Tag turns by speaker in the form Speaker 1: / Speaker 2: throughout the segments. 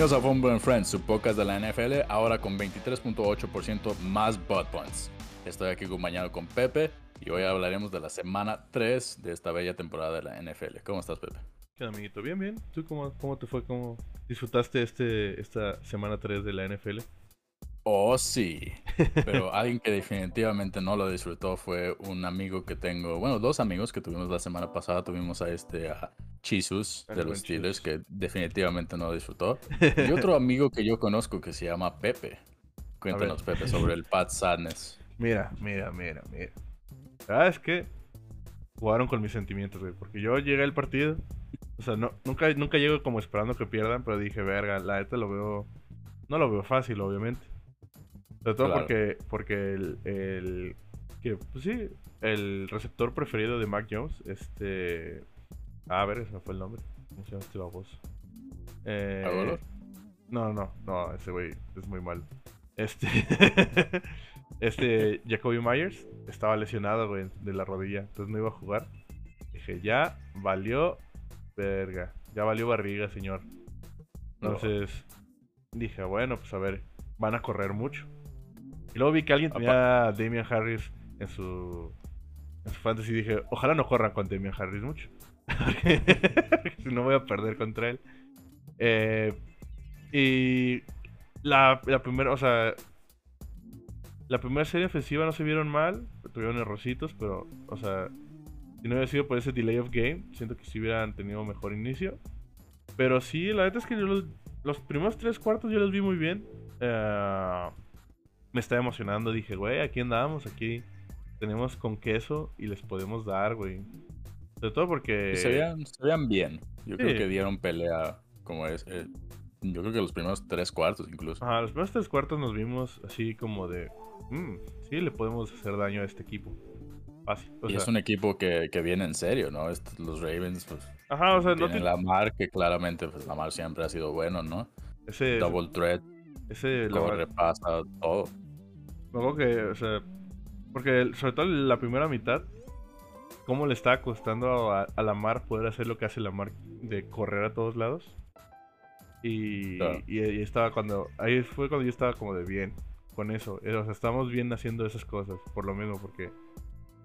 Speaker 1: Bienvenidos a Fumble and Friends, su podcast de la NFL, ahora con 23.8% más butt points. Estoy aquí acompañado con Pepe y hoy hablaremos de la semana 3 de esta bella temporada de la NFL. ¿Cómo estás, Pepe?
Speaker 2: ¿Qué amiguito? Bien, bien. ¿Tú cómo, cómo te fue? ¿Cómo disfrutaste este, esta semana 3 de la NFL?
Speaker 1: Oh, sí. Pero alguien que definitivamente no lo disfrutó fue un amigo que tengo, bueno, dos amigos que tuvimos la semana pasada. Tuvimos a este, a Chisus de los Steelers, que definitivamente no lo disfrutó. Y otro amigo que yo conozco que se llama Pepe. Cuéntanos, Pepe, sobre el Pat Sadness.
Speaker 2: Mira, mira, mira, mira. ¿Sabes qué? Jugaron con mis sentimientos, güey. Porque yo llegué al partido. O sea, no, nunca, nunca llego como esperando que pierdan, pero dije, verga, la neta lo veo. No lo veo fácil, obviamente. Sobre todo
Speaker 1: Claro.
Speaker 2: porque, porque el, el. Que, pues sí, el receptor preferido de Mac Jones, este. Ah, a ver, ese fue el nombre. ¿Cómo se llama este baboso? Eh, no, no, no, ese güey es muy mal. Este. este Jacoby Myers estaba lesionado, güey, de la rodilla. Entonces no iba a jugar. Dije, ya valió. Verga. Ya valió barriga, señor.
Speaker 1: No.
Speaker 2: Entonces dije, bueno, pues a ver, van a correr mucho. Y luego vi que alguien tenía a Damian Harris en su, en su fantasy y dije, ojalá no corran con Damian Harris mucho. Si no voy a perder contra él. Eh, y la, la primera, o sea, la primera serie ofensiva no se vieron mal, tuvieron errorcitos, pero, o sea, si no hubiera sido por ese delay of game, siento que sí hubieran tenido mejor inicio. Pero sí, la neta es que yo los, los primeros tres cuartos yo los vi muy bien. Eh, me estaba emocionando, dije, güey, aquí andamos, aquí tenemos con queso y les podemos dar, güey. Sobre todo porque...
Speaker 1: Se veían, se veían bien. Yo creo que dieron pelea como es. eh, yo creo que los primeros tres cuartos incluso.
Speaker 2: Ajá, los primeros tres cuartos nos vimos así como de... "Mm, sí, le podemos hacer daño a este equipo. Fácil. O
Speaker 1: y
Speaker 2: sea,
Speaker 1: es un equipo que, que viene en serio, ¿no? Estos- los Ravens, pues,
Speaker 2: Ajá, o sea, no
Speaker 1: tienen
Speaker 2: tiene...
Speaker 1: Lamar, que claramente, pues, Lamar siempre ha sido bueno, ¿no?
Speaker 2: Ese,
Speaker 1: Double threat,
Speaker 2: ese
Speaker 1: corre,
Speaker 2: verdad,
Speaker 1: pasa, todo.
Speaker 2: Me acuerdo que, o sea... Porque sobre todo la primera mitad, cómo le estaba costando a, a Lamar poder hacer lo que hace Lamar de correr a todos lados. Y,
Speaker 1: Claro.
Speaker 2: y, y estaba cuando... Ahí fue cuando yo estaba como de bien con eso. Eh, O sea, estamos bien haciendo esas cosas, por lo mismo, porque...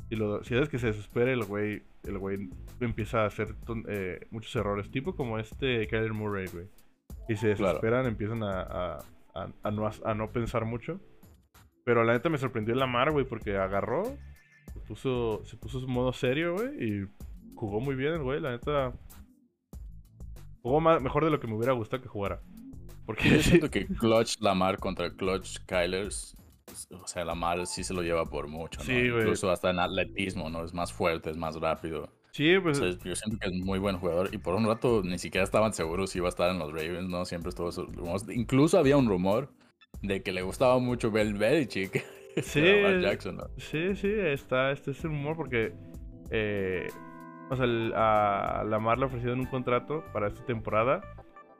Speaker 2: Si, lo, si es que se desespera, el güey, el güey empieza a hacer ton- eh, muchos errores, tipo como este Kyler Murray, güey. Y se
Speaker 1: Claro.
Speaker 2: desesperan, empiezan a, a, a- a no, a no pensar mucho. Pero la neta me sorprendió Lamar, güey, porque agarró, se puso, se puso su modo serio, güey, y jugó muy bien el güey, la neta. Jugó más, mejor de lo que me hubiera gustado que jugara. Porque
Speaker 1: Yo siento que Clutch Lamar contra Clutch Kyler, o sea, Lamar sí se lo lleva por mucho, ¿no?
Speaker 2: Sí, güey.
Speaker 1: Incluso hasta en atletismo, ¿no? Es más fuerte, es más rápido.
Speaker 2: sí,
Speaker 1: O
Speaker 2: pues,
Speaker 1: sea, yo siento que es muy buen jugador y por un rato ni siquiera estaban seguros si iba a estar en los Ravens, ¿no? Siempre estuvo esos rumores. Incluso había un rumor de que le gustaba mucho Bel Belichick.
Speaker 2: Sí.
Speaker 1: Jackson, ¿no?
Speaker 2: sí, sí, está este es el humor porque. eh, o sea, el- a Lamar le ofrecieron un contrato para esta temporada.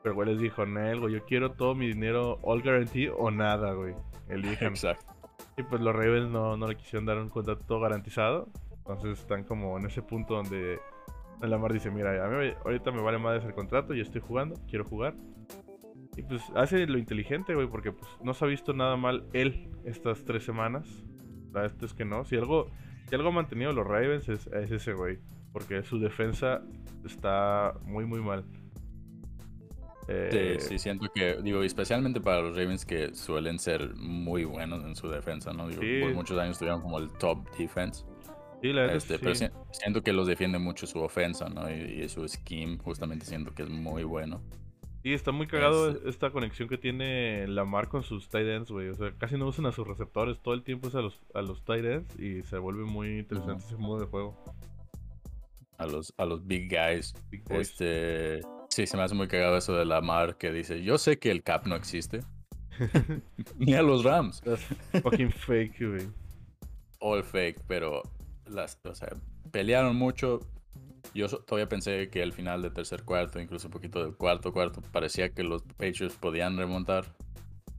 Speaker 2: Pero güey les dijo, Nel, güey, yo quiero todo mi dinero all guarantee o nada, güey. Elijan.
Speaker 1: Exacto.
Speaker 2: Y pues los Ravens no, no le quisieron dar un contrato garantizado. Entonces están como en ese punto donde Lamar dice, mira, a mí ahorita me vale más el contrato, yo estoy jugando, quiero jugar. Y pues hace lo inteligente, güey, porque pues no se ha visto nada mal él estas tres semanas. La verdad es que no. Si algo, si algo ha mantenido los Ravens es, es ese güey. Porque su defensa está muy, muy mal. Eh,
Speaker 1: Sí, sí, siento que, digo, especialmente para los Ravens que suelen ser muy buenos en su defensa, ¿no? Digo,
Speaker 2: Sí.
Speaker 1: por muchos años tuvieron como el top defense.
Speaker 2: sí, la verdad
Speaker 1: Este,
Speaker 2: sí.
Speaker 1: Pero si- siento que los defiende mucho su ofensa, ¿no? Y, y su scheme, justamente siento que es muy bueno.
Speaker 2: Sí, está muy cagado
Speaker 1: Es-
Speaker 2: esta conexión que tiene Lamar con sus tight ends, güey. O sea, casi no usan a sus receptores, todo el tiempo es a los, a los tight ends y se vuelve muy interesante ese modo de juego.
Speaker 1: A los, a los big guys.
Speaker 2: Big.
Speaker 1: Este, sí, se me hace muy cagado eso de Lamar que dice, yo sé que el cap no existe. Ni a los Rams.
Speaker 2: That's fucking fake, güey.
Speaker 1: All fake, pero las, o sea, pelearon mucho. Yo todavía pensé que al final del tercer cuarto, incluso un poquito del cuarto cuarto, parecía que los Patriots podían remontar.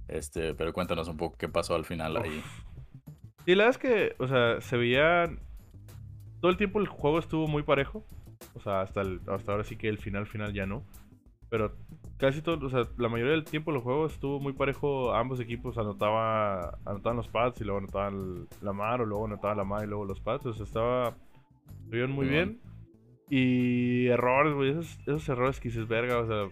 Speaker 1: Este, pero cuéntanos un poco qué pasó al final ahí.
Speaker 2: Y la verdad es que, o sea, se veían... Todo el tiempo el juego estuvo muy parejo. O sea, hasta, el- hasta ahora sí que el final final ya no. Pero casi todo, o sea, la mayoría del tiempo el juego estuvo muy parejo. Ambos equipos anotaba, anotaban los pads y luego anotaban la mar, o luego anotaban la mar y luego los pads. O sea, estaba. Estuvieron muy bien. Y errores, güey. Esos, esos errores que dices, verga, o sea.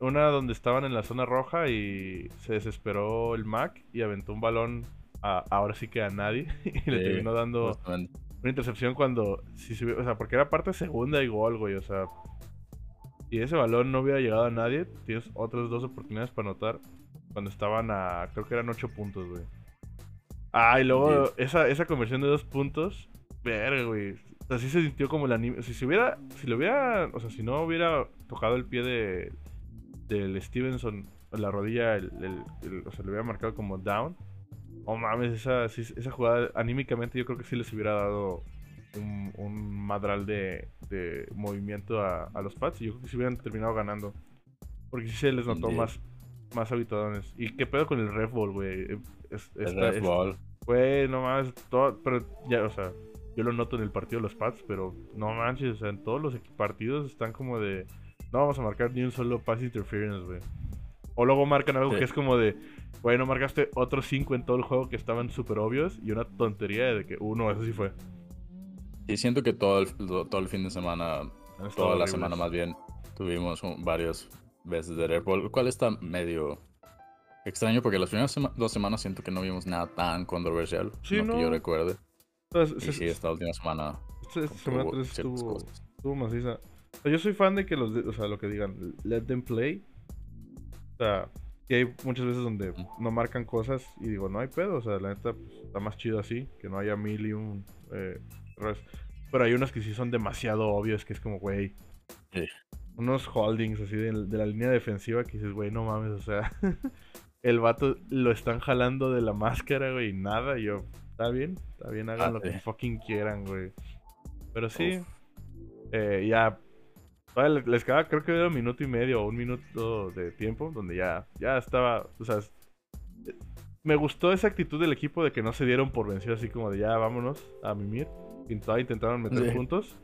Speaker 2: Una donde estaban en la zona roja y se desesperó el Mac y aventó un balón a, ahora sí que a nadie. y le terminó dando una intercepción cuando. Si se, o sea, porque era parte segunda y gol, güey. O sea, y ese balón no hubiera llegado a nadie, tienes otras dos oportunidades para anotar cuando estaban a, creo que eran ocho puntos, güey. Ah, y luego esa, esa conversión de dos puntos, verga, güey. Así se sintió como el anime. Si se hubiera, si lo hubiera, o sea, si no hubiera tocado el pie de del Stevenson en la rodilla, el, o sea, le hubiera marcado como down. Oh mames, esa, esa jugada anímicamente yo creo que sí les hubiera dado un, madral de, movimiento a, los Pats y yo creo que se hubieran terminado ganando. Porque sí se les notó más, más. ¿Y qué pedo con el Red Ball, güey?
Speaker 1: el Red Ball.
Speaker 2: Güey, no más, todo, pero ya, o sea, yo lo noto en el partido de los Pats, pero no manches, o sea, en todos los partidos están como de, no vamos a marcar ni un solo pass interference, güey. O luego marcan algo que es como de, güey, no marcaste otros cinco en todo el juego que estaban súper obvios y una tontería de que uno, eso sí fue.
Speaker 1: Y siento que todo el, todo el fin de semana, toda la semana más bien, tuvimos varias veces de Red Bull, lo cual está medio extraño porque las primeras dos semanas siento que no vimos nada tan controversial, sí, no, que yo recuerde. Y sí, esta última semana.
Speaker 2: Esta semana 3 estuvo, estuvo maciza. yo soy fan de que los, o sea, lo que digan, let them play. O sea, que hay muchas veces donde no marcan cosas y digo, no hay pedo, o sea, la neta pues, está más chido así, que no haya mil y un eh, pero hay unas que sí son demasiado obvias, que es como, güey. Unos holdings así de, la línea defensiva que dices, güey, no mames, o sea. el vato lo están jalando de la máscara, güey, y nada. Y yo, está bien, está bien, hagan lo que fucking quieran, güey. Pero sí, eh, ya. Les quedaba, creo que era un minuto y medio o un minuto de tiempo donde ya, ya estaba, o sea, me gustó esa actitud del equipo de que no se dieron por vencido así como de ya vámonos a mimir intentaron meter puntos.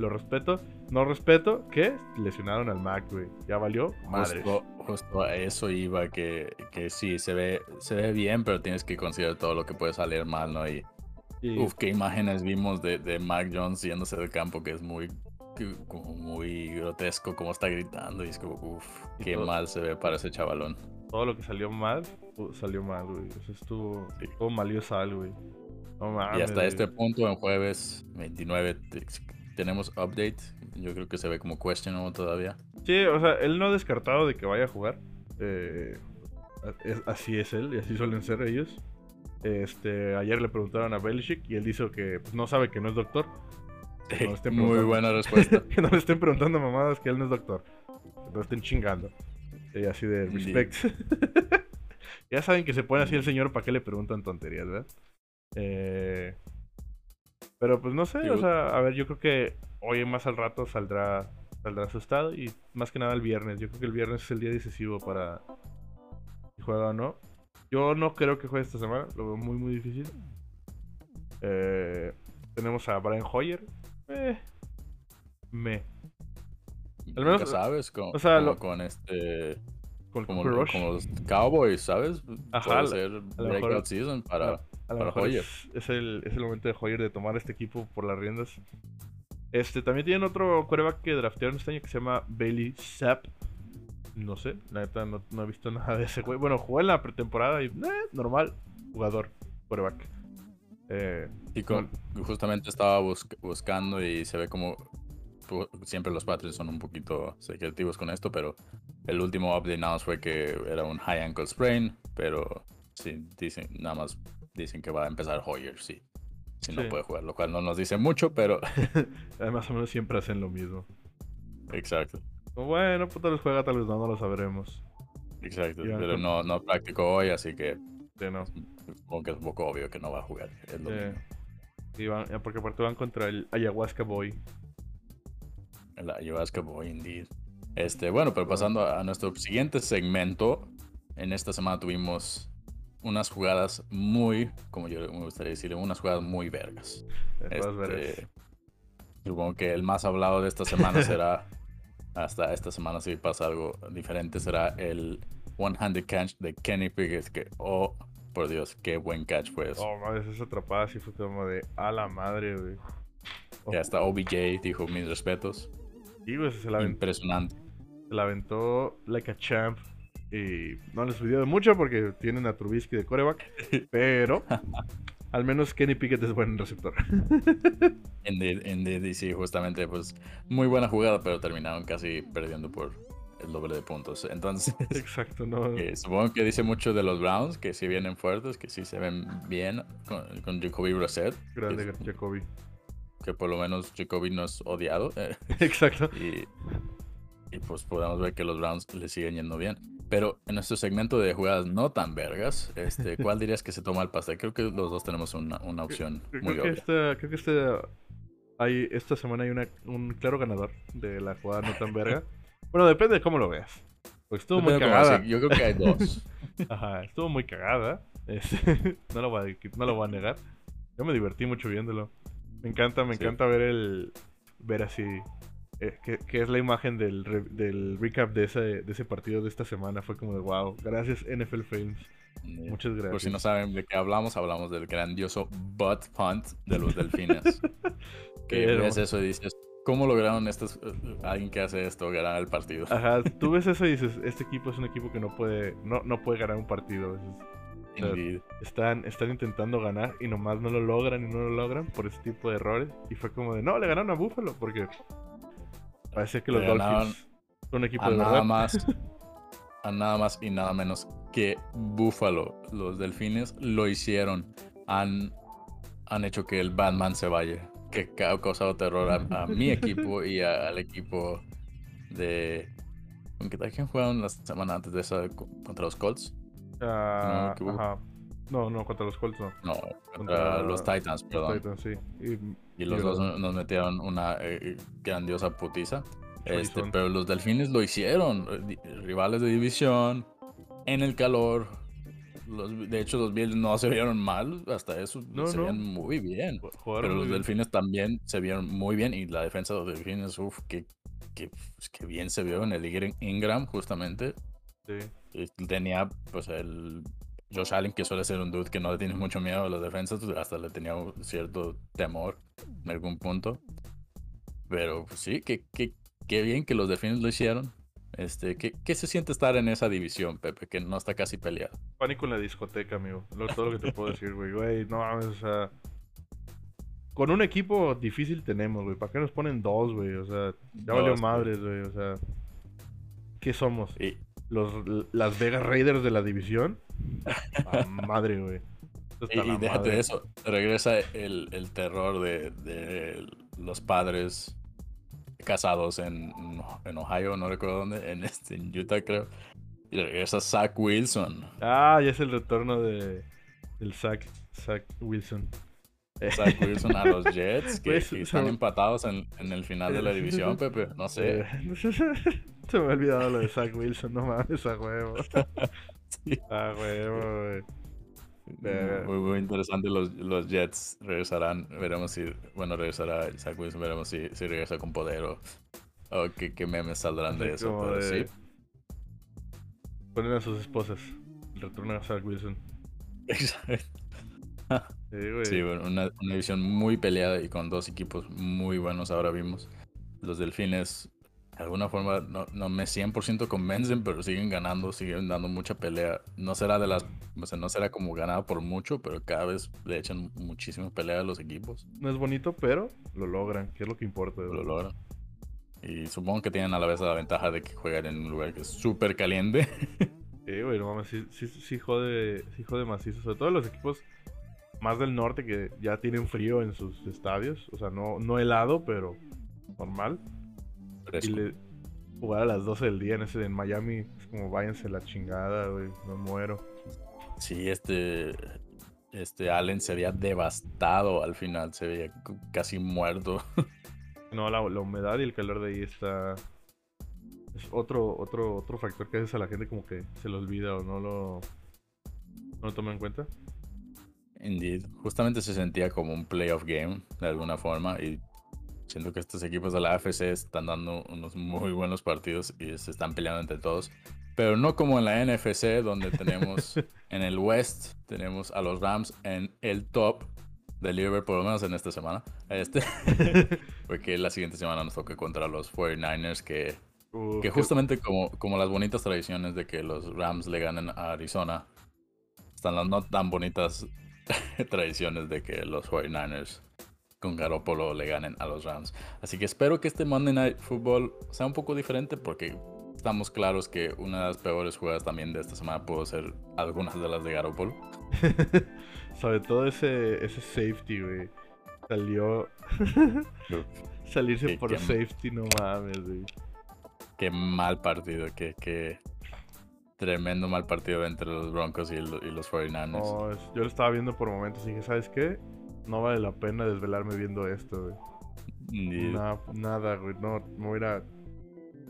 Speaker 2: Lo respeto. No respeto que lesionaron al Mac, güey. Ya valió. Madre.
Speaker 1: Justo, a eso iba, que, que sí, se ve, se ve bien, pero tienes que considerar todo lo que puede salir mal, ¿no? Y, Uf, qué imágenes vimos de, de Mac Jones yéndose del campo, que es muy, como muy grotesco, como está gritando. Y es como, uff, qué mal se ve para ese chavalón.
Speaker 2: Todo lo que salió mal, salió mal, güey. Eso estuvo, estuvo mal, güey
Speaker 1: y hasta este punto, en jueves 29, tenemos update. Yo creo que se ve como questionable todavía.
Speaker 2: Sí, o sea, él no ha descartado de que vaya a jugar. Eh, así es él y así suelen ser ellos. Este, ayer le preguntaron a Belichick y él dijo que pues, no sabe que no es doctor.
Speaker 1: muy buena respuesta.
Speaker 2: que no le estén preguntando mamadas que él no es doctor. Que no estén chingando. Y así de respect. ya saben que se pone así el señor para qué le preguntan tonterías, ¿verdad? Eh, pero pues no sé, o sea, a ver, yo creo que hoy más al rato saldrá saldrá asustado y más que nada el viernes. Yo creo que el viernes es el día decisivo para si juega o no. Yo no creo que juegue esta semana, lo veo muy muy difícil. Eh, tenemos a Brian Hoyer. Eh, me.
Speaker 1: Al menos sabes con, o sea, con este como, los Cowboys, ¿sabes? Ajá, Puede ser breakout season para
Speaker 2: a lo mejor es, el, es, el, momento de Hoyer de tomar este equipo por las riendas. Este, también tienen otro coreback que draftearon este año que se llama Bailey Sapp. No sé, la neta no, he visto nada de ese güey. Bueno, jugó en la pretemporada y eh, normal, jugador, coreback.
Speaker 1: Eh, y justamente estaba buscando y se ve como siempre los Patriots son un poquito secretivos con esto, pero el último update nada más fue que era un high ankle sprain, pero sí, dicen nada más dicen que va a empezar Hoyer, sí. Si no puede jugar, lo cual no nos dice mucho, pero.
Speaker 2: Más o menos siempre hacen lo mismo.
Speaker 1: Exacto.
Speaker 2: Bueno, pues tal vez juega, tal vez no, no lo sabremos.
Speaker 1: Exacto, pero no, no practicó hoy, así que. Sí, no. Supongo que es un poco obvio que no va a jugar.
Speaker 2: sí. van, porque aparte van contra el Ayahuasca Boy.
Speaker 1: El Ayahuasca Boy, indeed. Este, bueno, pero pasando a nuestro siguiente segmento. En esta semana tuvimos unas jugadas muy, como yo me gustaría decir, unas jugadas muy vergas. Este, supongo que el más hablado de esta semana será hasta esta semana si pasa algo diferente será el one-handed catch de Kenny Pickett que oh por Dios qué buen catch fue eso.
Speaker 2: Oh, madre, esa atrapada sí fue como de a la madre, güey.
Speaker 1: Y hasta OBJ dijo mis respetos.
Speaker 2: Sí, güey, se la
Speaker 1: Impresionante.
Speaker 2: se la aventó like a champ. Y no les pidió de mucho porque tienen a Trubisky de coreback. Pero al menos Kenny Pickett es buen receptor.
Speaker 1: Indeed, indeed, y sí, justamente, pues, muy buena jugada, pero terminaron casi perdiendo por el doble de puntos. Entonces,
Speaker 2: Exacto, no.
Speaker 1: eh, supongo que dice mucho de los Browns, que sí vienen fuertes, que sí se ven bien con, con Jacoby Brissett,
Speaker 2: Grande Jacoby.
Speaker 1: que por lo menos Jacoby no es odiado.
Speaker 2: Exacto.
Speaker 1: y, y pues podemos ver que los Browns le siguen yendo bien. Pero en nuestro segmento de jugadas no tan vergas, este, ¿cuál dirías que se toma el pastel? Creo que los dos tenemos una, una opción
Speaker 2: Creo
Speaker 1: muy
Speaker 2: que
Speaker 1: obvia.
Speaker 2: esta, creo que esta, hay, esta semana hay una, un claro ganador de la jugada no tan verga. Bueno, depende de cómo lo veas. Estuvo muy
Speaker 1: cómo
Speaker 2: cagada.
Speaker 1: Yo creo que hay dos.
Speaker 2: Ajá, estuvo muy cagada. Este, no, lo voy a, no lo voy a negar. Yo me divertí mucho viéndolo. Me encanta, me
Speaker 1: Sí.
Speaker 2: encanta ver el. Ver así. Eh, que, que es la imagen del, re- del recap de ese, de ese partido de esta semana. Fue como de wow. Gracias, NFL Films. Muchas gracias.
Speaker 1: Por si no saben de qué hablamos, hablamos del grandioso butt punt de los delfines. que
Speaker 2: Pero-
Speaker 1: ves eso y dices, ¿cómo lograron estos, eh, alguien que hace esto ganar el partido?
Speaker 2: Ajá, tú ves eso y dices, este equipo es un equipo que no puede, no, no puede ganar un partido. Es-
Speaker 1: Indeed.
Speaker 2: están, están intentando ganar y nomás no lo logran y no lo logran por ese tipo de errores. Y fue como de, no, le ganaron a Buffalo porque parece que los Dolphins son un equipo
Speaker 1: A
Speaker 2: de
Speaker 1: nada
Speaker 2: verdad.
Speaker 1: más, a nada más y nada menos que Buffalo. Los delfines lo hicieron. Han, han hecho que el Batman se vaya. Que ha causado terror a, a mi equipo y a- al equipo de. ¿Con qué tal? ¿Quién jugaron la semana antes de esa co- contra los Colts?
Speaker 2: Ah,
Speaker 1: no
Speaker 2: ajá. No, no, contra los Colts no.
Speaker 1: No, contra,
Speaker 2: Contra
Speaker 1: los Titans,
Speaker 2: Los
Speaker 1: perdón.
Speaker 2: Titans, sí. Y,
Speaker 1: Y los dos nos metieron una eh, grandiosa putiza. Este, pero los delfines lo hicieron. eh, Rivales de división, en el calor. Los- de hecho, los Bills no se vieron mal. Hasta eso
Speaker 2: No,
Speaker 1: se
Speaker 2: no.
Speaker 1: veían muy bien. Pero los
Speaker 2: bien.
Speaker 1: delfines también se vieron muy bien. Y la defensa de los delfines, uff, que, que, pues, que bien se vio en el Ingr- Ingram, justamente.
Speaker 2: Sí.
Speaker 1: Tenía, pues, el Josh Allen, que suele ser un dude que no le tiene mucho miedo a las defensas, pues, hasta le tenía un cierto temor en algún punto. Pero pues, sí, que, que, qué bien que los delfines lo hicieron. Este, ¿qué, ¿Qué se siente estar en esa división, Pepe, que no está casi peleada?
Speaker 2: Pánico en la discoteca, amigo. Lo- todo lo que te puedo decir, güey. Güey, no mames, o sea. Con un equipo difícil tenemos, güey. ¿Para qué nos ponen dos, güey? O sea, ya valió madres, güey. O sea, ¿qué somos?
Speaker 1: Y,
Speaker 2: ¿Los Las Vegas Raiders de la división? Ah, madre, güey.
Speaker 1: Y, déjate
Speaker 2: madre.
Speaker 1: de eso, regresa el, el terror de, de los padres casados en, en Ohio, no recuerdo dónde, en, este, en Utah creo. Y regresa Zach Wilson.
Speaker 2: Ah, ya es el retorno de del Zach, Zach Wilson.
Speaker 1: Zach Wilson a los Jets, que,
Speaker 2: Pues,
Speaker 1: que están empatados en, en el final de la división, Pepe. No sé.
Speaker 2: Se me ha olvidado lo de Zach Wilson, no mames, a huevo.
Speaker 1: Sí.
Speaker 2: A huevo, güey.
Speaker 1: Muy, muy interesante. Los, los Jets regresarán. Veremos si. Bueno, regresará Zach Wilson. Veremos si, si regresa con poder o, o qué, qué memes saldrán de eso.
Speaker 2: como
Speaker 1: Pero
Speaker 2: de-
Speaker 1: sí.
Speaker 2: Ponen a sus esposas. El retorno a Zach Wilson.
Speaker 1: Exacto.
Speaker 2: Sí, güey.
Speaker 1: Sí, bueno, una, una división muy peleada y con dos equipos muy buenos. Ahora vimos. Los Delfines, de alguna forma, no, no me 100% convencen, pero siguen ganando, siguen dando mucha pelea. No será de las. O sea, no será como ganada por mucho, pero cada vez le echan muchísima pelea a los equipos.
Speaker 2: No es bonito, pero lo logran, que es lo que importa.
Speaker 1: Lo logran. Y supongo que tienen a la vez la ventaja de que juegan en un lugar que es súper caliente.
Speaker 2: Sí, güey, no mames, sí, sí, sí jode, sí jode macizo. Sobre todo los equipos más del norte que ya tienen frío en sus estadios. O sea, no, no helado, pero normal. Y le, jugar a las 12 del día en ese en Miami es como váyanse la chingada, güey. Me muero.
Speaker 1: Sí, este. Este Allen se había devastado al final, se veía casi muerto.
Speaker 2: No, la, la humedad y el calor de ahí está. Es otro, otro, otro factor que a veces a la gente como que se lo olvida o no lo. No lo toma en cuenta.
Speaker 1: Indeed. Justamente se sentía como un playoff game, de alguna forma. Y Siento que estos equipos de la AFC están dando unos muy buenos partidos y se están peleando entre todos. Pero no como en la NFC, donde tenemos en el West, tenemos a los Rams en el top de Liverpool, por lo menos en esta semana. Este, porque la siguiente semana nos toca contra los 49ers, que, que justamente como, como las bonitas tradiciones de que los Rams le ganen a Arizona, están las no tan bonitas tradiciones de que los 49ers con Garoppolo le ganen a los Rams. Así que espero que este Monday Night Football sea un poco diferente porque estamos claros que una de las peores jugadas también de esta semana pudo ser algunas de las de Garoppolo.
Speaker 2: Sobre todo ese, ese safety, güey. Salió. Salirse por safety, no mames, güey.
Speaker 1: Qué mal partido, qué, qué tremendo mal partido entre los Broncos y, los 49ers.
Speaker 2: No, yo lo estaba viendo por momentos y dije, ¿sabes qué? No vale la pena desvelarme viendo esto, güey. nada, güey. No, me voy a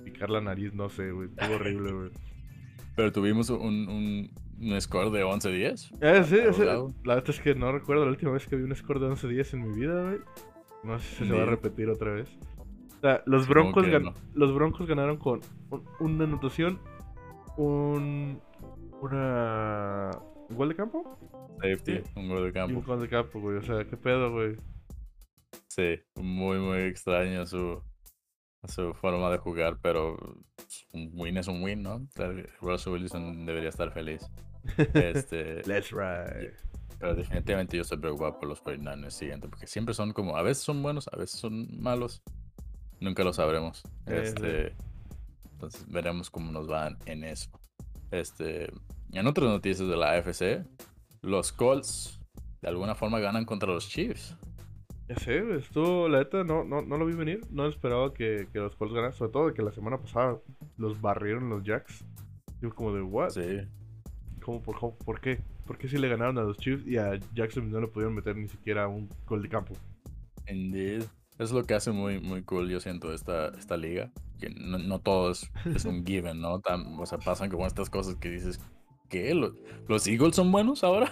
Speaker 2: picar la nariz, no sé, güey. Estuvo horrible, güey.
Speaker 1: Pero tuvimos un, un, score de 11-10.
Speaker 2: Eh, sí, sí. La verdad es que no recuerdo la última vez que vi un score de 11-10 en mi vida, güey. No sé si se va a repetir otra vez. O sea, los Broncos, los Broncos ganaron con una anotación, un. Una. ¿Un gol de campo?
Speaker 1: Safety, un gol de campo.
Speaker 2: un gol de campo, güey. O sea, ¿qué pedo, güey?
Speaker 1: Sí, muy, muy extraño su, su forma de jugar, pero un win es un win, ¿no? Russell Wilson debería estar feliz. Este,
Speaker 2: Let's ride.
Speaker 1: Pero definitivamente yo estoy preocupado por los 49ers siguiente, porque siempre son como, a veces son buenos, a veces son malos. Nunca lo sabremos. Este, entonces veremos cómo nos van en eso. Este, en otras noticias de la AFC, los Colts de alguna forma ganan contra los Chiefs.
Speaker 2: Ya sé, estuvo, la neta, no, no, no lo vi venir. No esperaba que, que los Colts ganaran, sobre todo de que la semana pasada los barrieron los Jacks. Yo como de, ¿what?
Speaker 1: Sí.
Speaker 2: ¿Cómo, por, por qué? ¿Por qué si le ganaron a los Chiefs y a Jackson no le pudieron meter ni siquiera un gol de campo?
Speaker 1: Indeed. Es lo que hace muy, muy cool, yo siento, esta, esta liga. Que no, no todo es, un given, ¿no? o sea, pasan como estas cosas que dices, ¿qué? ¿Los Eagles son buenos ahora?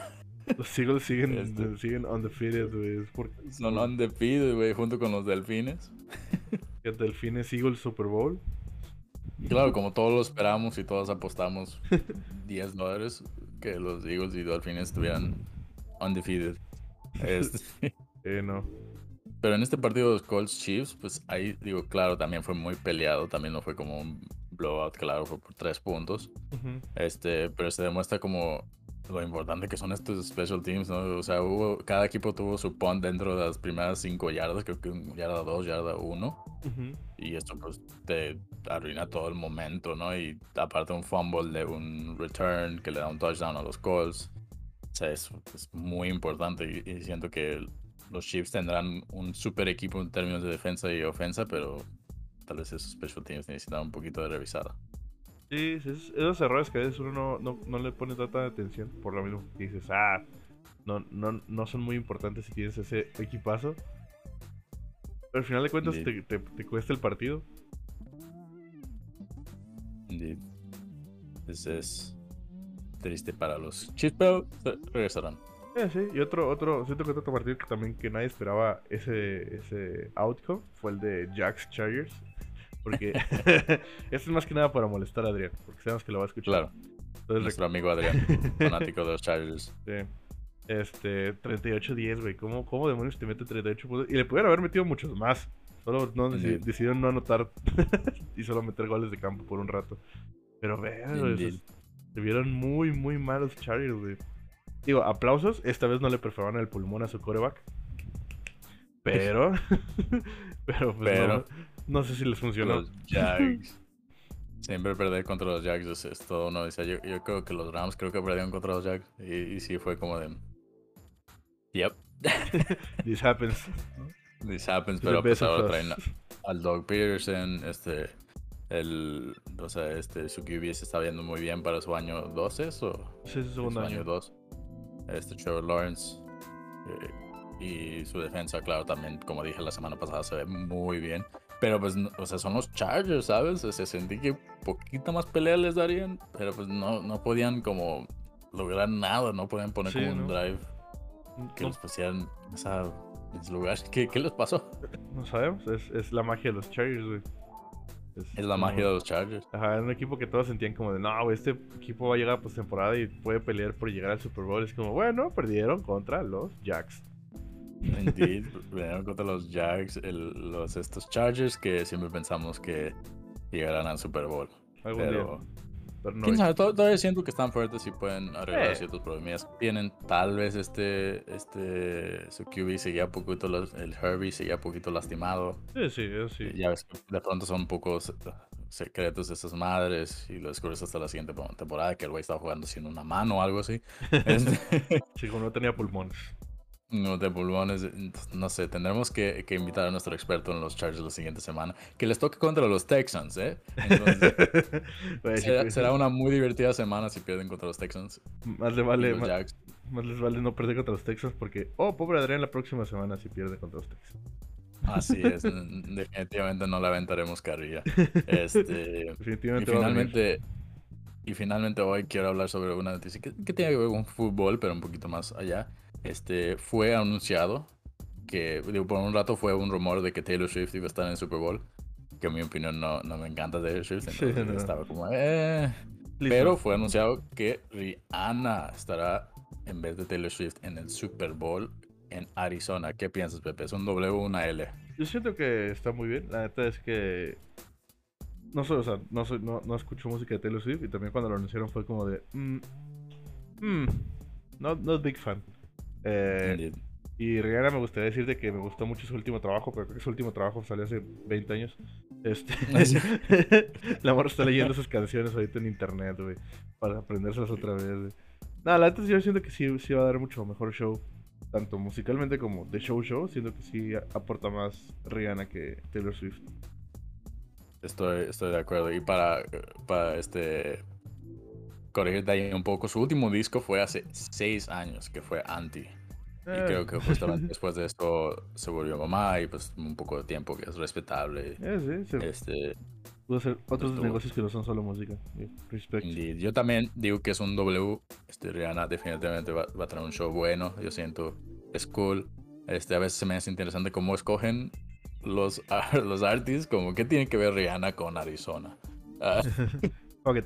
Speaker 2: Los Eagles siguen, este, siguen undefeated, güey.
Speaker 1: Son undefeated, güey, junto con los Delfines.
Speaker 2: ¿El Delfines Eagles Super Bowl?
Speaker 1: Claro, como todos lo esperamos y todos apostamos 10 dólares que los Eagles y Delfines estuvieran undefeated. Este.
Speaker 2: Eh, no.
Speaker 1: Pero en este partido de los Colts Chiefs, pues ahí digo, claro, también fue muy peleado, también no fue como un blowout, claro, fue por tres puntos. Este, pero se demuestra como lo importante que son estos special teams, ¿no? O sea, hubo, cada equipo tuvo su punt dentro de las primeras cinco yardas, creo que yarda dos, yarda uno. Y esto pues te arruina todo el momento, ¿no? Y aparte un fumble de un return que le da un touchdown a los Colts. O sea, es, es muy importante y, siento que los Chiefs tendrán un super equipo en términos de defensa y ofensa, pero tal vez esos special teams necesitan un poquito de revisada.
Speaker 2: Sí, esos errores que a veces uno no, no, le pone tanta atención, por lo mismo que dices, ah, no, no, no son muy importantes si tienes ese equipazo. Pero al final de cuentas te, te, cuesta el partido.
Speaker 1: Indeed. es triste para los Chiefs, pero regresarán.
Speaker 2: Eh, sí, y otro, otro, siento que otro partido que también que nadie esperaba ese, ese outcome fue el de Jacks Chargers. Porque esto es más que nada para molestar a Adrián, porque sabemos que lo va a escuchar.
Speaker 1: Claro. Nuestro amigo Adrián, fanático de los Chargers.
Speaker 2: Sí. Este, 38-10, güey. ¿Cómo, ¿Cómo demonios te mete 38 puntos? Y le pudieron haber metido muchos más. Solo no, decidieron no anotar y solo meter goles de campo por un rato. Pero vean, se vieron muy, muy mal los Chargers, güey. Digo, aplausos. Esta vez no le perforaron el pulmón a su coreback. Pero. pero, pues pero. No sé si les funcionó.
Speaker 1: Los Jags. Siempre perder contra los Jags es, todo uno. Yo, yo, creo que los Rams creo que perdieron contra los Jags. Y, y sí fue como de. Yep.
Speaker 2: This happens.
Speaker 1: This happens, pero pues ahora traen al Doug Peterson, este. El, o sea, este, su QB se está viendo muy bien para su año 12 o
Speaker 2: sí, su segundo año.
Speaker 1: 2. Este Trevor Lawrence eh, y su defensa, claro, también, como dije la semana pasada, se ve muy bien. Pero pues, o sea, son los Chargers, ¿sabes? O sea, sentí que poquita más pelea les darían, pero pues no, no podían como lograr nada, no podían poner como un drive que los pusieran esa en su lugar. ¿Qué, qué les pasó?
Speaker 2: No sabemos, es, es la magia de los Chargers, güey.
Speaker 1: Es la magia de los Chargers.
Speaker 2: Ajá, era un equipo que todos sentían como de, no, este equipo va a llegar a postemporada y puede pelear por llegar al Super Bowl. Es como, bueno, perdieron contra los Jacks.
Speaker 1: Indeed, perdieron contra los Jacks, el- los estos Chargers que siempre pensamos que llegarán al Super Bowl.
Speaker 2: Algún
Speaker 1: Pero,
Speaker 2: día. Pero no.
Speaker 1: quién sabe, Tod- todavía siento que están fuertes y pueden arreglar
Speaker 2: Eh.
Speaker 1: ciertos problemas tienen. Tal vez este, este, su QB seguía poquito, el Herbie seguía poquito lastimado.
Speaker 2: Sí, sí, sí.
Speaker 1: Ya ves de pronto son pocos secretos de estas madres y lo descubres hasta la siguiente temporada que el güey estaba jugando sin una mano o algo así. Este,
Speaker 2: Sí, como no tenía pulmones.
Speaker 1: No, de pulmones, no sé, tendremos que, que invitar a nuestro experto en los Chargers la siguiente semana. Que les toque contra los Texans, ¿eh? Entonces, será, será una muy divertida semana si pierden contra los Texans.
Speaker 2: Más le
Speaker 1: y
Speaker 2: vale, más, les vale no perder contra los Texans porque, oh, pobre Adrián la próxima semana si pierde contra los Texans.
Speaker 1: Así es, definitivamente no le aventaremos carrilla. Este, y
Speaker 2: Definitivamente venir.
Speaker 1: finalmente, y finalmente hoy quiero hablar sobre una noticia que, que tiene que ver con fútbol, pero un poquito más allá. Este, fue anunciado que, digo, por un rato fue un rumor de que Taylor Swift iba a estar en el Super Bowl, que en mi opinión no, no me encanta Taylor Swift,
Speaker 2: Sí, no.
Speaker 1: estaba como, eh... Pero fue anunciado que Rihanna estará en vez de Taylor Swift en el Super Bowl en Arizona. ¿Qué piensas, Pepe? ¿Es un W o una L?
Speaker 2: Yo siento que está muy bien. La neta es que. No soy, o sea, no, soy, no, no escucho música de Taylor Swift y también cuando lo anunciaron fue como de. Mm, mm, not, not big fan. Eh, y Rihanna me gustaría decirte que me gustó mucho su último trabajo, pero creo que su último trabajo salió hace 20 años. Este,
Speaker 1: Sí.
Speaker 2: la amor está leyendo sus canciones ahorita en internet, güey, para aprendérselas otra vez, güey. Nada, la neta yo siento que sí, sí va a dar mucho mejor show, tanto musicalmente como de show show, siento que sí aporta más Rihanna que Taylor Swift.
Speaker 1: Estoy, estoy de acuerdo. Y para, para este corregirte ahí un poco, su último disco fue hace seis años, que fue Anti. Y
Speaker 2: Eh,
Speaker 1: creo que justamente después de esto se volvió mamá y pues un poco de tiempo que es respetable.
Speaker 2: eh, sí, se
Speaker 1: Este,
Speaker 2: hacer otros
Speaker 1: estuvo-
Speaker 2: negocios que no son solo música. y Respect.
Speaker 1: indeed. Yo también digo que es un W. Este, Rihanna definitivamente va, va a traer un show bueno. Yo siento, es cool. Este, a veces se me hace interesante cómo escogen los, los artists, como qué tiene que ver Rihanna con Arizona.
Speaker 2: Ok,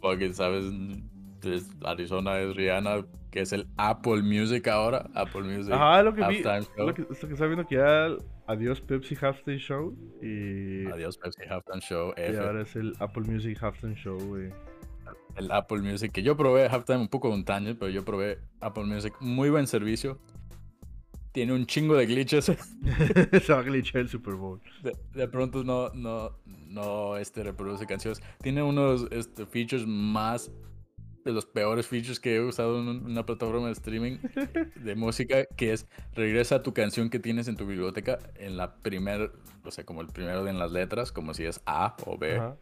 Speaker 1: porque, ¿sabes? Es- Arizona es Rihanna, que es el Apple Music ahora. Apple Music.
Speaker 2: Ajá, lo que vi. Lo que, lo que estaba viendo que ya adiós Pepsi Halftime Show y,
Speaker 1: Adiós, Pepsi Halftime Show.
Speaker 2: y
Speaker 1: F.
Speaker 2: ahora es el Apple Music Halftime Show, güey.
Speaker 1: El Apple Music, que yo probé Halftime un poco un tangent, pero yo probé Apple Music. Muy buen servicio. Tiene un chingo de glitches.
Speaker 2: Se va a glitchar el Super Bowl.
Speaker 1: De, de pronto no, no, no este, reproduce canciones. Tiene unos este, features más de los peores features que he usado en un- una plataforma de streaming de música, que es regresa tu canción que tienes en tu biblioteca en la primer, o sea, como el primero de en las letras, como si es A o B.
Speaker 2: Ajá.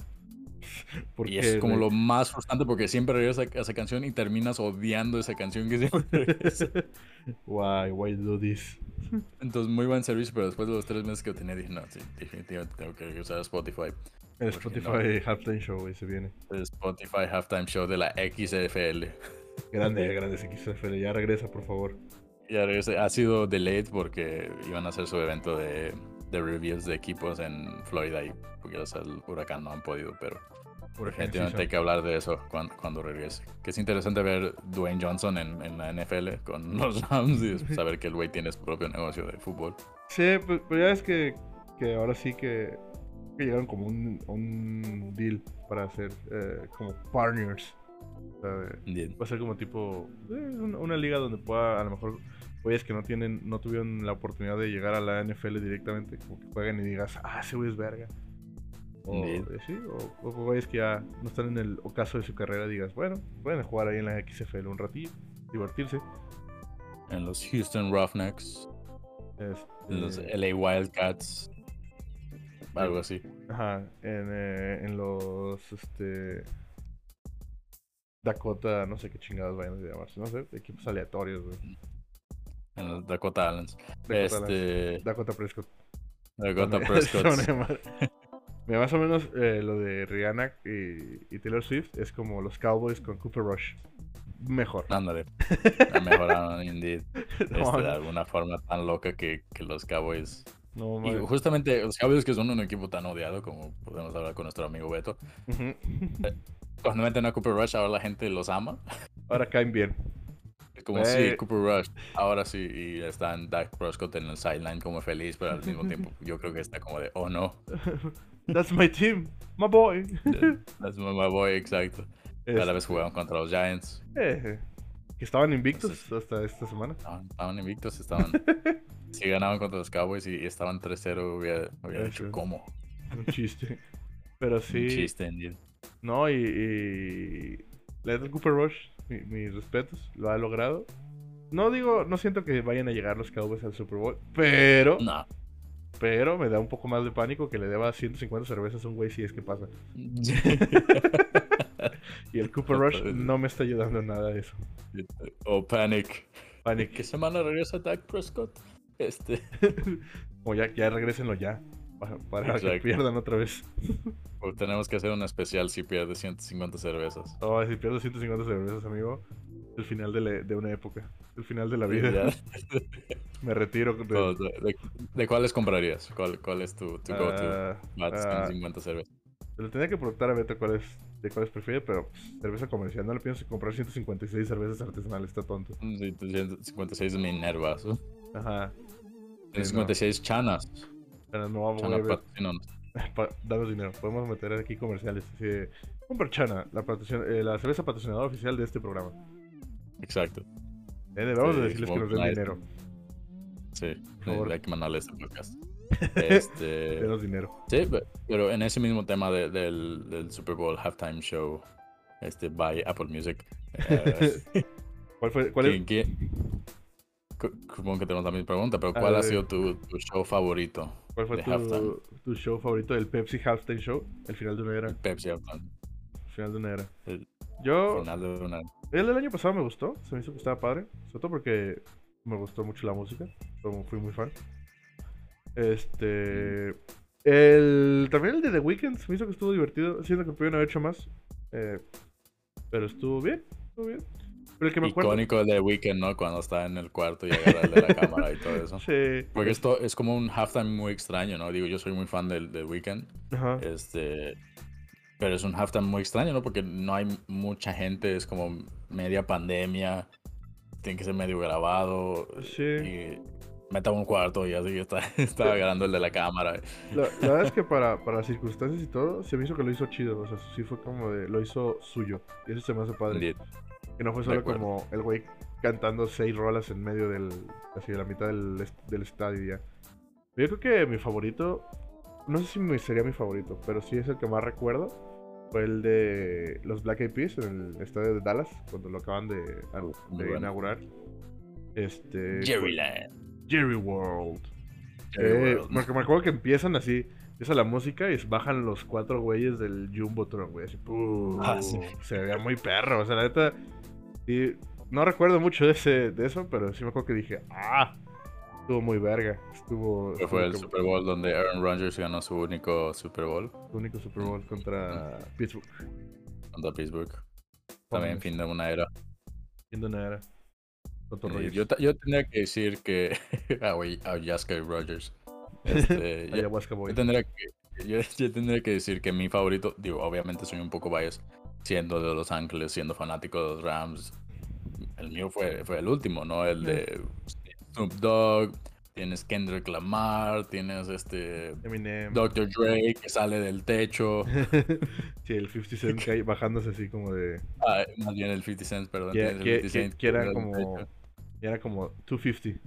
Speaker 2: ¿Por
Speaker 1: Y es como lo más frustrante porque siempre regresa a esa canción y terminas odiando esa canción que siempre regresa.
Speaker 2: Why, why do this?
Speaker 1: Entonces, muy buen servicio, pero después de los tres meses que tenía, dije, no, sí, definitivamente tengo que usar Spotify.
Speaker 2: El Spotify Halftime Show, güey, se viene.
Speaker 1: El Spotify Halftime Show de la XFL.
Speaker 2: Grande, grande XFL. Ya regresa, por favor.
Speaker 1: Ya regresa. Ha sido delayed porque iban a hacer su evento de, de reviews de equipos en Florida y porque sea, el huracán no han podido, pero definitivamente hay que hablar de eso cuando, cuando regrese. Que es interesante ver Dwayne Johnson en, en la NFL con los Rams y saber que el güey tiene su propio negocio de fútbol.
Speaker 2: Sí, pues, pero ya es que, que ahora sí que, que llegaron como un, un deal para hacer eh, como partners. Va a ser como tipo eh, una, una liga donde pueda a lo mejor güeyes que no tienen no tuvieron la oportunidad de llegar a la NFL directamente como que jueguen y digas ah ese güey es verga o, eh, sí, o, o que ya no están en el ocaso de su carrera digas bueno pueden jugar ahí en la XFL un ratillo divertirse
Speaker 1: En los Houston Roughnecks,
Speaker 2: este,
Speaker 1: en los LA Wildcats, algo así.
Speaker 2: ajá en, eh, en los este Dakota no sé qué chingados vayan a llamarse no sé equipos aleatorios güey
Speaker 1: En los Dakota Allens.
Speaker 2: Dakota,
Speaker 1: Este.
Speaker 2: Dakota Prescott
Speaker 1: Dakota Prescott.
Speaker 2: Mira, más o menos eh, lo de Rihanna y, y Taylor Swift es como los Cowboys con Cooper Rush. mejor.
Speaker 1: Ándale. Mejoraron, indeed. Este, de alguna forma tan loca que, que los Cowboys.
Speaker 2: No,
Speaker 1: Y justamente los Cowboys que son un equipo tan odiado como podemos hablar con nuestro amigo Beto.
Speaker 2: Ujú.
Speaker 1: Cuando meten a Cooper Rush ahora la gente los ama.
Speaker 2: Ahora caen bien.
Speaker 1: Es como
Speaker 2: Eh.
Speaker 1: sí, Cooper Rush. Ahora sí. Y está en Dak Prescott en el sideline como feliz, pero al mismo tiempo yo creo que está como de, oh no.
Speaker 2: That's my team, my boy.
Speaker 1: That's my my boy, exacto. Cada vez jugaban contra los Giants.
Speaker 2: Eh, que estaban invictos hasta esta semana.
Speaker 1: Estaban, estaban invictos, estaban. si ganaban contra los Cowboys y, y estaban 3-0, hubiera, dicho cómo.
Speaker 2: Un chiste. Pero sí.
Speaker 1: Un chiste, indeed.
Speaker 2: No, y, y Cooper Rush, mi- mis respetos, lo ha logrado. No digo, no siento que vayan a llegar los Cowboys al Super Bowl, pero,
Speaker 1: No.
Speaker 2: Pero me da un poco más de pánico que le deba 150 cervezas a un güey si es que pasa. Y el Cooper Rush no me está ayudando en nada de eso.
Speaker 1: o Panic.
Speaker 2: Panic.
Speaker 1: ¿Qué semana regresa Dak Prescott? Este.
Speaker 2: O ya, ya regrésenlo ya. Para, para que pierdan otra vez.
Speaker 1: o tenemos que hacer un especial si pierde 150 cervezas.
Speaker 2: Oh, si pierdo 150 cervezas, amigo. El final de, la- de una época. El final de la
Speaker 1: Ya.
Speaker 2: vida. Me retiro. de-
Speaker 1: O de, de- de cuáles comprarías? ¿Cuál, cuál es tu, tu go-to?
Speaker 2: Ah,
Speaker 1: Más de
Speaker 2: ah,
Speaker 1: 150 cervezas.
Speaker 2: Lo tenía que preguntar a Beto cuáles, de cuáles prefiere, pero cerveza comercial. No le pienso comprar 156 cervezas artesanales, está tonto.
Speaker 1: Sí, 156 Minervas. ¿no?
Speaker 2: Ajá.
Speaker 1: Tienes
Speaker 2: Sí, no.
Speaker 1: 56 Chanas.
Speaker 2: Pero no vamos
Speaker 1: Chana.
Speaker 2: Pa- danos dinero. Podemos meter aquí comerciales. De, compra Chana, la, eh, la cerveza patrocinadora oficial de este programa.
Speaker 1: Exacto.
Speaker 2: Eh, debemos
Speaker 1: Sí,
Speaker 2: de decirles que nos den dinero.
Speaker 1: Sí,
Speaker 2: favor.
Speaker 1: hay que mandarle este podcast. Este,
Speaker 2: Denos dinero.
Speaker 1: sí, pe- pero en ese mismo tema de- del, del Super Bowl halftime show, este, by Apple Music. eh,
Speaker 2: ¿Cuál fue? ¿Cuál es?
Speaker 1: ¿quién- quién- cu- Supongo que tenemos la misma pregunta, pero ¿cuál ha sido tu, tu show favorito?
Speaker 2: ¿Cuál fue tu, tu show favorito del Pepsi Halftime Show? El final de una era.
Speaker 1: El Pepsi halftime.
Speaker 2: El final de una era.
Speaker 1: El
Speaker 2: Yo,
Speaker 1: final de una.
Speaker 2: el del año pasado me gustó. Se me hizo que estaba padre. Sobre todo porque me gustó mucho la música. Como fui muy fan. Este. El, también el de The Weeknd se me hizo que estuvo divertido. Siento que pudieron haber hecho más. eh, pero estuvo bien. Estuvo bien. Pero el que me acuerdo.
Speaker 1: Icónico de Weekend, ¿no? Cuando está en el cuarto y agarra el de la cámara y todo eso.
Speaker 2: Sí.
Speaker 1: Porque esto es como un halftime muy extraño, ¿no? Digo, yo soy muy fan del, del Weekend.
Speaker 2: Ajá.
Speaker 1: Este. Pero es un halftime muy extraño, ¿no? Porque no hay mucha gente, es como media pandemia. Tiene que ser medio grabado.
Speaker 2: Sí.
Speaker 1: Y meta un cuarto y así está, está agarrando el de la cámara.
Speaker 2: La, la verdad es que para, para las circunstancias y todo, se me hizo que lo hizo chido. O sea, sí fue como de. Lo hizo suyo. Y eso se me hace padre.
Speaker 1: Indeed.
Speaker 2: Que no fue solo como el güey cantando seis rolas en medio del. Así de la mitad del, del estadio ya. Yo creo que mi favorito. No sé si me- sería mi favorito, pero sí es el que más recuerdo. Fue el de los Black Eyed Peas en el estadio de Dallas, cuando lo acaban de, de
Speaker 1: Muy bueno.
Speaker 2: inaugurar. Este.
Speaker 1: Jerryland.
Speaker 2: Jerry World.
Speaker 1: Jerry
Speaker 2: Eh,
Speaker 1: World.
Speaker 2: porque me acuerdo que empiezan así. Empieza la música y bajan los cuatro güeyes del Jumbotron, güey. Así.
Speaker 1: Ah, sí.
Speaker 2: Se veía muy perro. O sea, la neta. sí, no recuerdo mucho de, ese, de eso, pero sí me acuerdo que dije, ¡ah! Estuvo muy verga. Estuvo.
Speaker 1: Fue el Super Bowl donde Aaron Rodgers ganó su único Super Bowl
Speaker 2: su único Super Bowl contra Pittsburgh.
Speaker 1: contra Pittsburgh. También fin de una era.
Speaker 2: Siendo una era.
Speaker 1: Eh,
Speaker 2: Rodgers.
Speaker 1: Yo, yo tendría que decir que. ah, güey, a Jaska Rogers. Este, yo,
Speaker 2: Ayahuasca Boy.
Speaker 1: yo tendría que, yo, yo tendría que decir que mi favorito, digo, obviamente soy un poco biased, siendo de Los Ángeles, siendo fanático de los Rams. El mío fue, fue el último, ¿no? El de Snoop Dogg, tienes Kendrick Lamar, tienes este
Speaker 2: Eminem.
Speaker 1: Dr. Dre que sale del techo.
Speaker 2: sí, el 50 Cent cae bajándose así como de.
Speaker 1: Ah, más bien el 50 Cent, perdón.
Speaker 2: Que,
Speaker 1: el
Speaker 2: que-
Speaker 1: 50
Speaker 2: que-
Speaker 1: Cent
Speaker 2: que era como. Era como 250.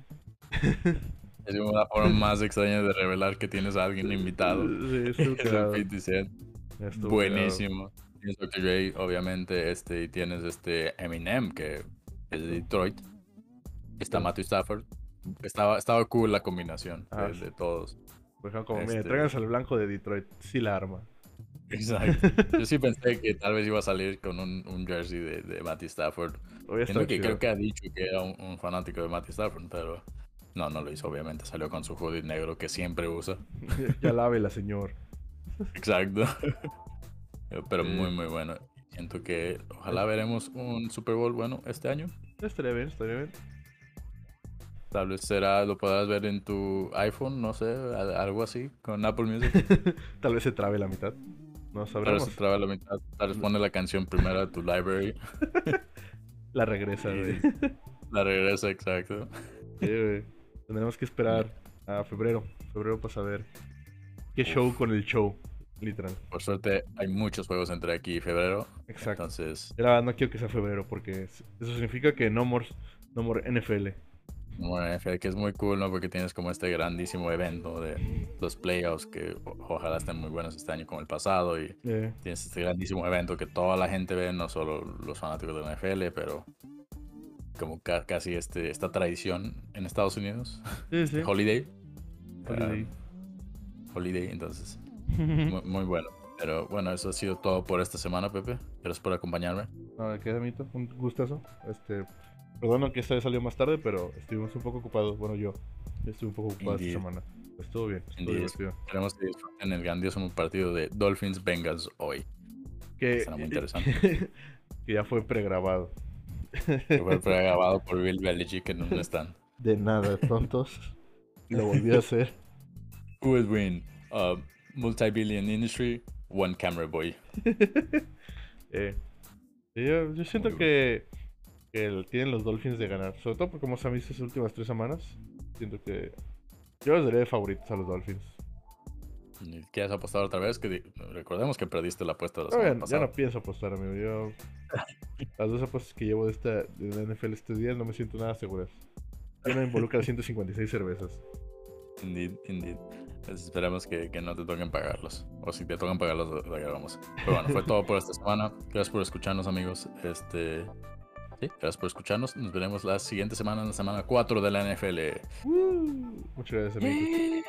Speaker 1: Es una forma más extraña de revelar que tienes a alguien invitado.
Speaker 2: Sí,
Speaker 1: Es el
Speaker 2: cagado,
Speaker 1: 50 Cent.
Speaker 2: estuvo
Speaker 1: Buenísimo. Tienes Dr. Dre, obviamente, este, y tienes este Eminem, que es de Detroit. Está. Matthew Stafford. Estaba, estaba cool la combinación
Speaker 2: Ah,
Speaker 1: de,
Speaker 2: sí.
Speaker 1: de todos.
Speaker 2: cagado. Dijeron como, mire,
Speaker 1: Este-
Speaker 2: tráiganse al blanco de Detroit. Sí la arma.
Speaker 1: Exacto. Yo sí pensé que tal vez iba a salir con un, un jersey de, de Matthew Stafford. Siendo que creo que ha dicho que era un, un fanático de Matthew Stafford, pero no, no lo hizo, obviamente. Salió con su hoodie negro que siempre usa.
Speaker 2: ya lávela, señor.
Speaker 1: Exacto. Pero muy, muy bueno. siento que ojalá veremos un Super Bowl bueno este año.
Speaker 2: Estaría bien, estaría bien.
Speaker 1: Tal vez será, lo podrás ver en tu iPhone, no sé, algo así, con Apple Music.
Speaker 2: Tal vez se trabe la mitad. No
Speaker 1: Tal
Speaker 2: sabremos.
Speaker 1: vez se trabe la mitad. Tal vez pone la canción primero a tu library.
Speaker 2: La regresa, güey.
Speaker 1: La regresa, exacto.
Speaker 2: Sí, güey. Tendremos que esperar a febrero. Febrero para saber qué show con el show. Literal.
Speaker 1: Por suerte hay muchos juegos entre aquí y febrero.
Speaker 2: Exacto.
Speaker 1: Entonces,
Speaker 2: verdad no quiero que sea febrero porque es- eso significa que no more, no more NFL.
Speaker 1: Bueno, NFL, que es muy cool, ¿no? Porque tienes como este grandísimo evento de los playoffs que ojalá estén muy buenos este año como el pasado. Y tienes este grandísimo evento que toda la gente ve, no solo los fanáticos de la NFL, pero como ca- casi este, esta tradición en Estados Unidos.
Speaker 2: sí, sí.
Speaker 1: Holiday.
Speaker 2: Holiday.
Speaker 1: Ah, holiday, entonces. Muy, muy bueno. Pero bueno, eso ha sido todo por esta semana, Pepe. Gracias por acompañarme.
Speaker 2: No, ¿qué? Un gustazo. Este, perdón que esta vez salió más tarde, pero estuvimos un poco ocupados. Bueno, yo estuve un poco ocupado
Speaker 1: Indeed.
Speaker 2: esta semana. Estuvo bien, estuvo divertido.
Speaker 1: Esperemos que disfruten el grandioso partido de Dolphins Bengals hoy.
Speaker 2: Que,
Speaker 1: Será muy interesante.
Speaker 2: que ya fue pregrabado.
Speaker 1: Que fue grabado por Bill Belichick en un stand.
Speaker 2: De nada, tontos. Lo volví a hacer.
Speaker 1: Who will win? A multi-billion industry, one camera boy.
Speaker 2: Eh, yo, yo siento que, que el- tienen los Dolphins de ganar. Sobre todo por cómo se han visto estas últimas tres semanas. Siento que yo les daría de favoritos a los Dolphins.
Speaker 1: ¿Quieres apostar otra vez? Que recordemos que perdiste la apuesta de la semana
Speaker 2: ya no pienso apostar, amigo. Yo. Las dos apuestas que llevo de, esta, de la NFL este día no me siento nada seguras. Una involucra 156 cervezas.
Speaker 1: Indeed, indeed. Pues esperemos que, que no te toquen pagarlos. O si te tocan pagarlos, lo, lo grabamos. Pero bueno, fue todo por esta semana. Gracias por escucharnos, amigos. Este. Sí, gracias por escucharnos. Nos veremos la siguiente semana, en la semana 4 de la NFL.
Speaker 2: Muchas gracias, amigos.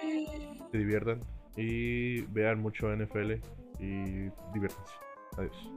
Speaker 2: Se diviertan y vean mucho NFL y diviértanse. Adiós.